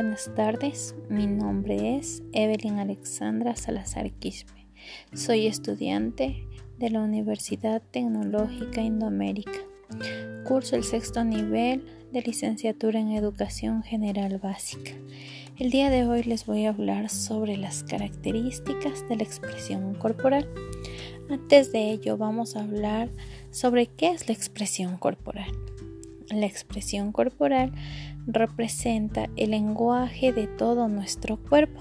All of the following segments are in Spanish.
Buenas tardes, mi nombre es Evelyn Alexandra Salazar Quispe. Soy estudiante de la Universidad Tecnológica Indoamérica. Curso el sexto nivel de licenciatura en Educación General Básica. El día de hoy les voy a hablar sobre las características de la expresión corporal. Antes de ello vamos a hablar sobre qué es la expresión corporal. La expresión corporal representa el lenguaje de todo nuestro cuerpo.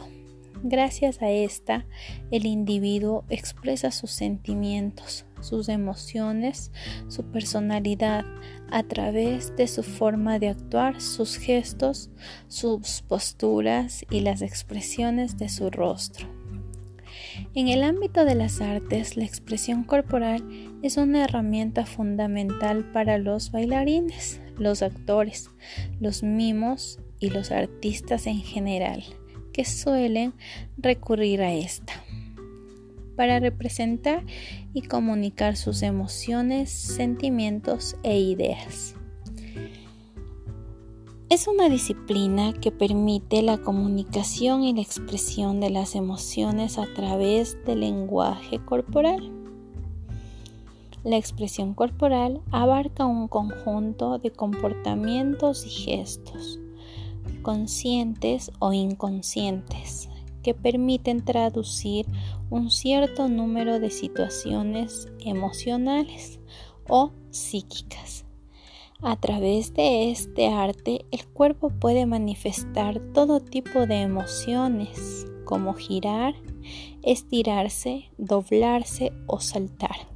Gracias a esta, el individuo expresa sus sentimientos, sus emociones, su personalidad a través de su forma de actuar, sus gestos, sus posturas y las expresiones de su rostro. En el ámbito de las artes, la expresión corporal es una herramienta fundamental para los bailarines, los actores, los mimos y los artistas en general, que suelen recurrir a esta para representar y comunicar sus emociones, sentimientos e ideas. Es una disciplina que permite la comunicación y la expresión de las emociones a través del lenguaje corporal. La expresión corporal abarca un conjunto de comportamientos y gestos, conscientes o inconscientes, que permiten traducir un cierto número de situaciones emocionales o psíquicas a través de este arte, el cuerpo puede manifestar todo tipo de emociones, como girar, estirarse, doblarse o saltar,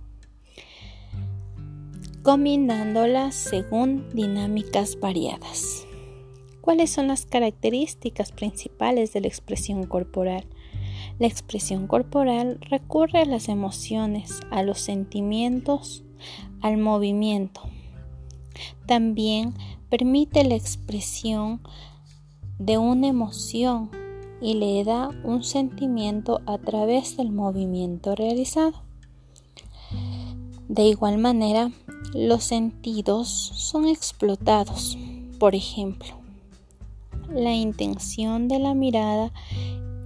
combinándolas según dinámicas variadas. ¿Cuáles son las características principales de la expresión corporal? La expresión corporal recurre a las emociones, a los sentimientos, al movimiento, también permite la expresión de una emoción y le da un sentimiento a través del movimiento realizado. De igual manera, los sentidos son explotados. Por ejemplo, la intención de la mirada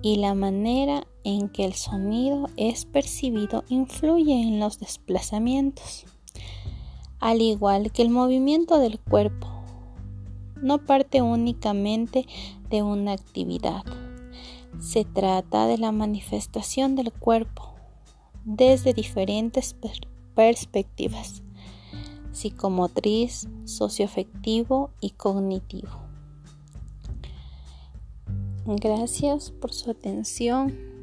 y la manera en que el sonido es percibido influye en los desplazamientos al igual que el movimiento del cuerpo. No parte únicamente de una actividad. Se trata de la manifestación del cuerpo desde diferentes perspectivas, psicomotriz, socioafectivo y cognitivo. Gracias por su atención.